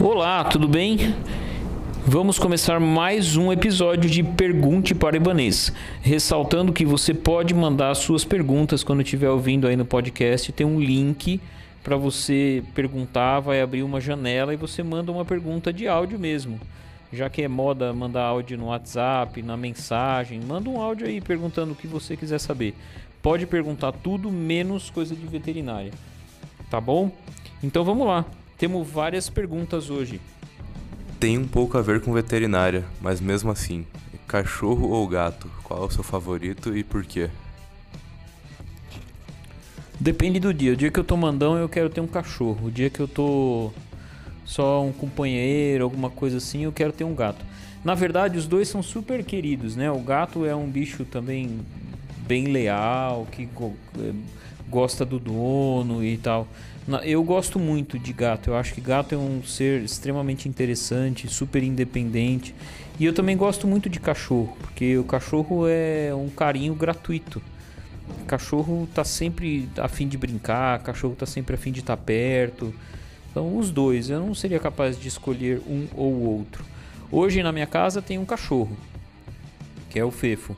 Olá, tudo bem? Vamos começar mais um episódio de Pergunte para Ibanês. Ressaltando que você pode mandar suas perguntas quando estiver ouvindo aí no podcast. Tem um link para você perguntar, vai abrir uma janela e você manda uma pergunta de áudio mesmo. Já que é moda mandar áudio no WhatsApp, na mensagem, manda um áudio aí perguntando o que você quiser saber. Pode perguntar tudo menos coisa de veterinária. Tá bom? Então vamos lá. Temos várias perguntas hoje. Tem um pouco a ver com veterinária, mas mesmo assim, cachorro ou gato, qual é o seu favorito e por quê? Depende do dia. O dia que eu tô mandão, eu quero ter um cachorro. O dia que eu tô só um companheiro, alguma coisa assim, eu quero ter um gato. Na verdade, os dois são super queridos, né? O gato é um bicho também bem leal, que gosta do dono e tal. Eu gosto muito de gato. Eu acho que gato é um ser extremamente interessante, super independente. E eu também gosto muito de cachorro, porque o cachorro é um carinho gratuito. O cachorro tá sempre a fim de brincar, cachorro tá sempre a fim de estar tá perto. Então, os dois, eu não seria capaz de escolher um ou outro. Hoje na minha casa tem um cachorro, que é o Fefo.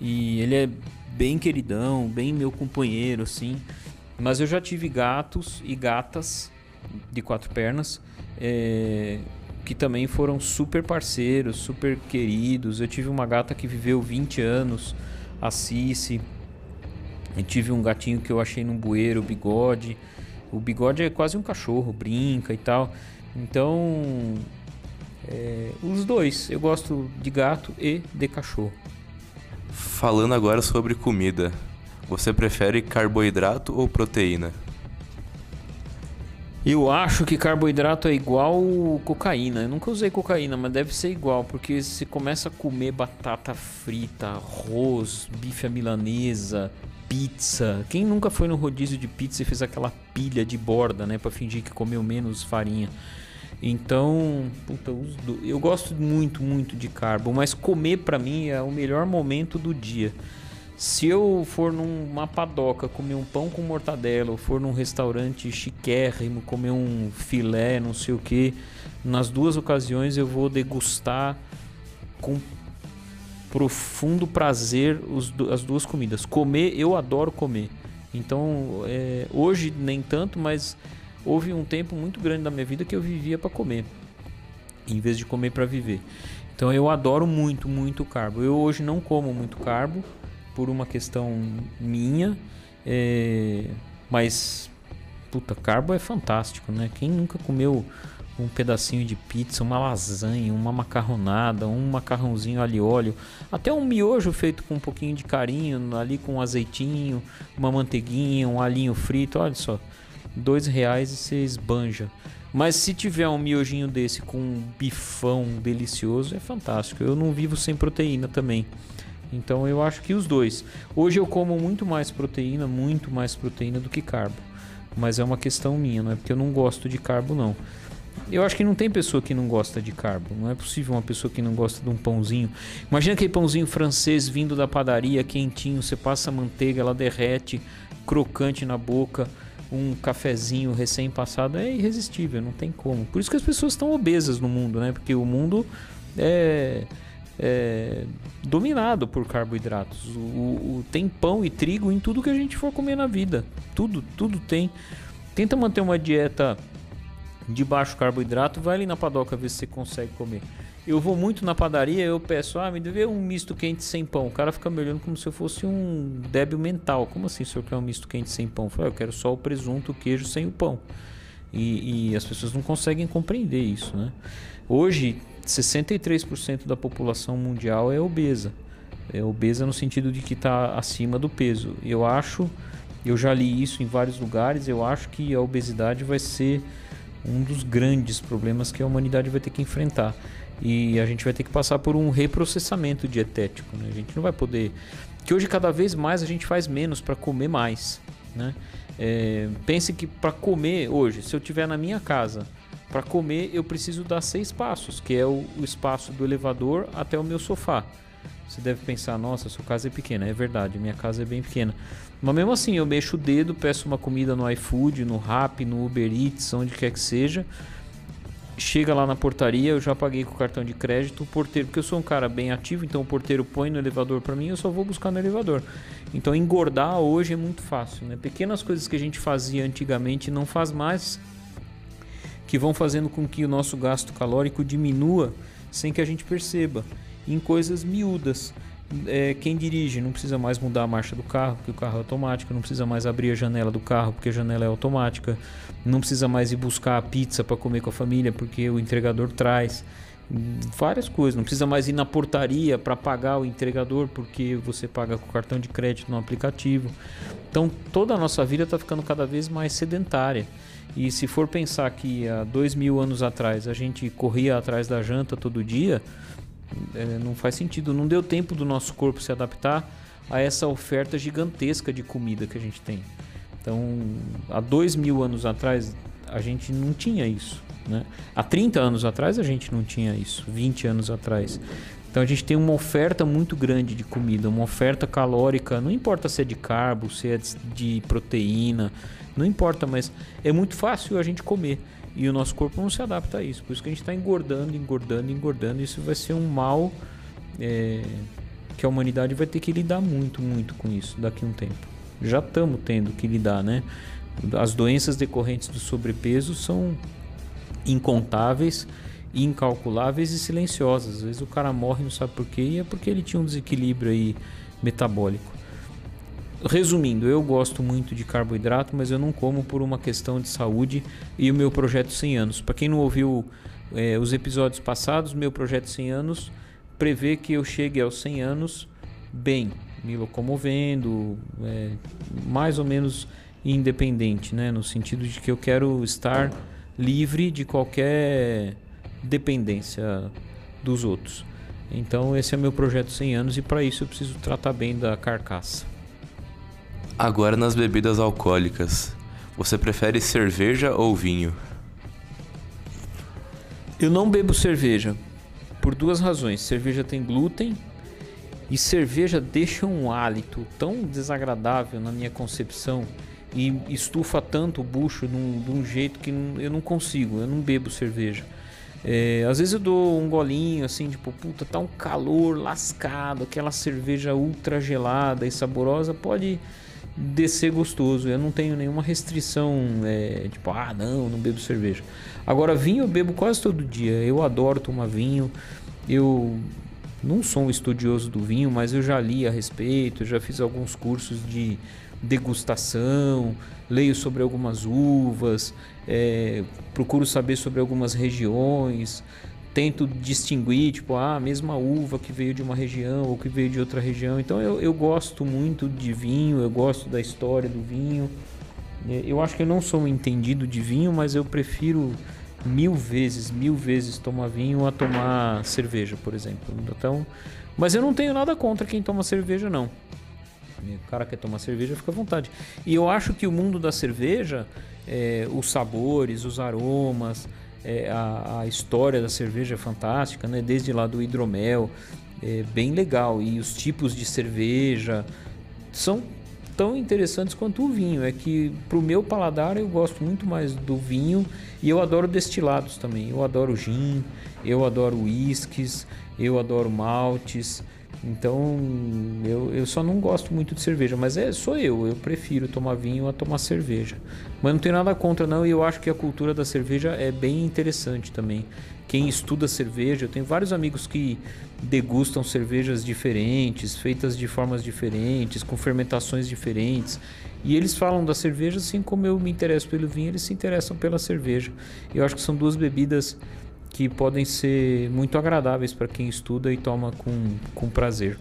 E ele é bem queridão, bem meu companheiro, assim. Mas eu já tive gatos e gatas de quatro pernas é, que também foram super parceiros, super queridos. Eu tive uma gata que viveu 20 anos, a Cici. Eu tive um gatinho que eu achei num bueiro, o Bigode. O Bigode é quase um cachorro, brinca e tal. Então, é, os dois. Eu gosto de gato e de cachorro. Falando agora sobre comida, você prefere carboidrato ou proteína? Eu acho que carboidrato é igual cocaína. Eu nunca usei cocaína, mas deve ser igual, porque se começa a comer batata frita, arroz, bife à milanesa, pizza. Quem nunca foi no rodízio de pizza e fez aquela pilha de borda, né, para fingir que comeu menos farinha? Então, puta, eu gosto muito, muito de carbo, mas comer para mim é o melhor momento do dia. Se eu for numa padoca comer um pão com mortadela, ou for num restaurante chiquérrimo comer um filé, não sei o que, nas duas ocasiões eu vou degustar com profundo prazer os, as duas comidas. Comer, eu adoro comer. Então, é, hoje nem tanto, mas houve um tempo muito grande da minha vida que eu vivia para comer, em vez de comer para viver. Então eu adoro muito, muito carbo. Eu hoje não como muito carbo por uma questão minha, é... mas puta, carbo é fantástico, né? Quem nunca comeu um pedacinho de pizza, uma lasanha, uma macarronada, um macarrãozinho ali óleo, até um miojo feito com um pouquinho de carinho, ali com um azeitinho, uma manteiguinha, um alinho frito, olha só dois reais e você esbanja. Mas se tiver um miojinho desse com um bifão delicioso, é fantástico. Eu não vivo sem proteína também. Então eu acho que os dois. Hoje eu como muito mais proteína, muito mais proteína do que carbo. Mas é uma questão minha, não é porque eu não gosto de carbo não. Eu acho que não tem pessoa que não gosta de carbo. Não é possível uma pessoa que não gosta de um pãozinho. Imagina aquele pãozinho francês vindo da padaria, quentinho, você passa manteiga, ela derrete, crocante na boca um cafezinho recém-passado é irresistível, não tem como. Por isso que as pessoas estão obesas no mundo, né? Porque o mundo é, é dominado por carboidratos. O, o, tem pão e trigo em tudo que a gente for comer na vida. Tudo, tudo tem. Tenta manter uma dieta de baixo carboidrato, vai ali na padoca ver se você consegue comer. Eu vou muito na padaria, eu peço, ah, me dê um misto quente sem pão. O cara fica me olhando como se eu fosse um débil mental. Como assim, o senhor quer um misto quente sem pão? Eu falo, ah, eu quero só o presunto, o queijo sem o pão. E, e as pessoas não conseguem compreender isso, né? Hoje, 63% da população mundial é obesa. É obesa no sentido de que está acima do peso. Eu acho, eu já li isso em vários lugares, eu acho que a obesidade vai ser um dos grandes problemas que a humanidade vai ter que enfrentar e a gente vai ter que passar por um reprocessamento dietético. Né? A gente não vai poder. Que hoje cada vez mais a gente faz menos para comer mais. Né? É, pense que para comer hoje, se eu tiver na minha casa, para comer eu preciso dar seis passos, que é o, o, espaço do elevador até o meu sofá. Você deve pensar, nossa, sua casa é pequena. É verdade, minha casa é bem pequena. Mas mesmo assim, eu mexo o dedo, peço uma comida no iFood, no Rap, no Uber Eats, onde quer que seja chega lá na portaria, eu já paguei com o cartão de crédito, o porteiro, porque eu sou um cara bem ativo, então o porteiro põe no elevador para mim, eu só vou buscar no elevador. Então engordar hoje é muito fácil, né? Pequenas coisas que a gente fazia antigamente não faz mais, que vão fazendo com que o nosso gasto calórico diminua sem que a gente perceba, em coisas miúdas. É, quem dirige não precisa mais mudar a marcha do carro, porque o carro é automático, não precisa mais abrir a janela do carro, porque a janela é automática, não precisa mais ir buscar a pizza para comer com a família, porque o entregador traz. Várias coisas, não precisa mais ir na portaria para pagar o entregador, porque você paga com cartão de crédito no aplicativo. Então toda a nossa vida está ficando cada vez mais sedentária. E se for pensar que há dois mil anos atrás a gente corria atrás da janta todo dia, é, não faz sentido. Não deu tempo do nosso corpo se adaptar a essa oferta gigantesca de comida que a gente tem. Então, há dois mil anos atrás a gente não tinha isso. Né? Há 30 anos atrás a gente não tinha isso, 20 anos atrás. Então a gente tem uma oferta muito grande de comida, uma oferta calórica, não importa se é de carbo, se é de proteína, não importa, mas é muito fácil a gente comer. E o nosso corpo não se adapta a isso. Por isso que a gente está engordando, engordando, engordando. Isso vai ser um mal é, que a humanidade vai ter que lidar muito, muito com isso daqui a um tempo. Já estamos tendo que lidar, né? As doenças decorrentes do sobrepeso são incontáveis, incalculáveis e silenciosas. Às vezes o cara morre não sabe por quê e é porque ele tinha um desequilíbrio aí metabólico. Resumindo, eu gosto muito de carboidrato, mas eu não como por uma questão de saúde e o meu projeto 100 anos. Para quem não ouviu é, os episódios passados, meu projeto 100 anos prevê que eu chegue aos 100 anos bem, me locomovendo, é, mais ou menos independente, né? no sentido de que eu quero estar livre de qualquer dependência dos outros. Então esse é meu projeto 100 anos e para isso eu preciso tratar bem da carcaça. Agora nas bebidas alcoólicas, você prefere cerveja ou vinho? Eu não bebo cerveja por duas razões. Cerveja tem glúten e cerveja deixa um hálito tão desagradável na minha concepção e estufa tanto o bucho de um, de um jeito que eu não consigo, eu não bebo cerveja. É, às vezes eu dou um golinho assim, tipo, puta, tá um calor lascado, aquela cerveja ultra gelada e saborosa pode descer gostoso. Eu não tenho nenhuma restrição, é, tipo, ah, não, não bebo cerveja. Agora, vinho eu bebo quase todo dia. Eu adoro tomar vinho. Eu não sou um estudioso do vinho, mas eu já li a respeito, já fiz alguns cursos de degustação, leio sobre algumas uvas, é, procuro saber sobre algumas regiões, tento distinguir, tipo, ah, a mesma uva que veio de uma região ou que veio de outra região. Então eu, eu gosto muito de vinho, eu gosto da história do vinho. É, eu acho que eu não sou um entendido de vinho, mas eu prefiro mil vezes, mil vezes tomar vinho a tomar cerveja, por exemplo. Então, mas eu não tenho nada contra quem toma cerveja, não. O cara quer tomar cerveja, fica à vontade. E eu acho que o mundo da cerveja, é, os sabores, os aromas, é, a, a, história da cerveja é fantástica, né? Desde lá do hidromel, é bem legal. E os tipos de cerveja são tão interessantes quanto o vinho. É que pro meu paladar eu gosto muito mais do vinho e eu adoro destilados também. Eu adoro gin, eu adoro whiskies, eu adoro maltes. Então eu, eu só não gosto muito de cerveja, mas é sou eu, eu prefiro tomar vinho a tomar cerveja. Mas não tem nada contra não, e eu acho que a cultura da cerveja é bem interessante também. Quem estuda cerveja, eu tenho vários amigos que degustam cervejas diferentes, feitas de formas diferentes, com fermentações diferentes. E eles falam da cerveja assim como eu me interesso pelo vinho, eles se interessam pela cerveja. Eu acho que são duas bebidas que podem ser muito agradáveis para quem estuda e toma com, com prazer.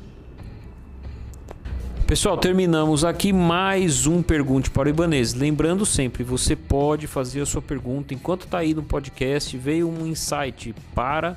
Pessoal, terminamos aqui mais um Pergunte para o Ibanês. Lembrando sempre, você pode fazer a sua pergunta enquanto está aí no podcast, veio um insight para,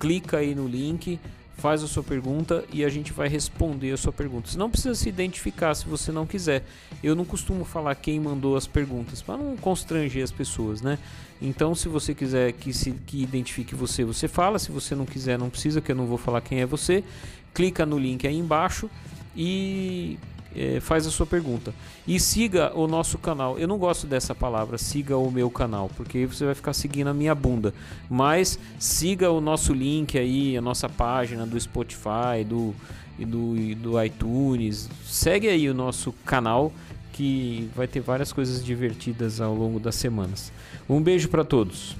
clica aí no link, faz a sua pergunta e a gente vai responder a sua pergunta. Você não precisa se identificar se você não quiser. Eu não costumo falar quem mandou as perguntas para não constranger as pessoas, né? Então, se você quiser que se que identifique você, você fala. Se você não quiser, não precisa, que eu não vou falar quem é você. Clica no link aí embaixo e é, faz a sua pergunta. E siga o nosso canal. Eu não gosto dessa palavra, siga o meu canal, porque aí você vai ficar seguindo a minha bunda. Mas siga o nosso link aí, a nossa página do Spotify, do, e do, e do iTunes. Segue aí o nosso canal que vai ter várias coisas divertidas ao longo das semanas. Um beijo para todos.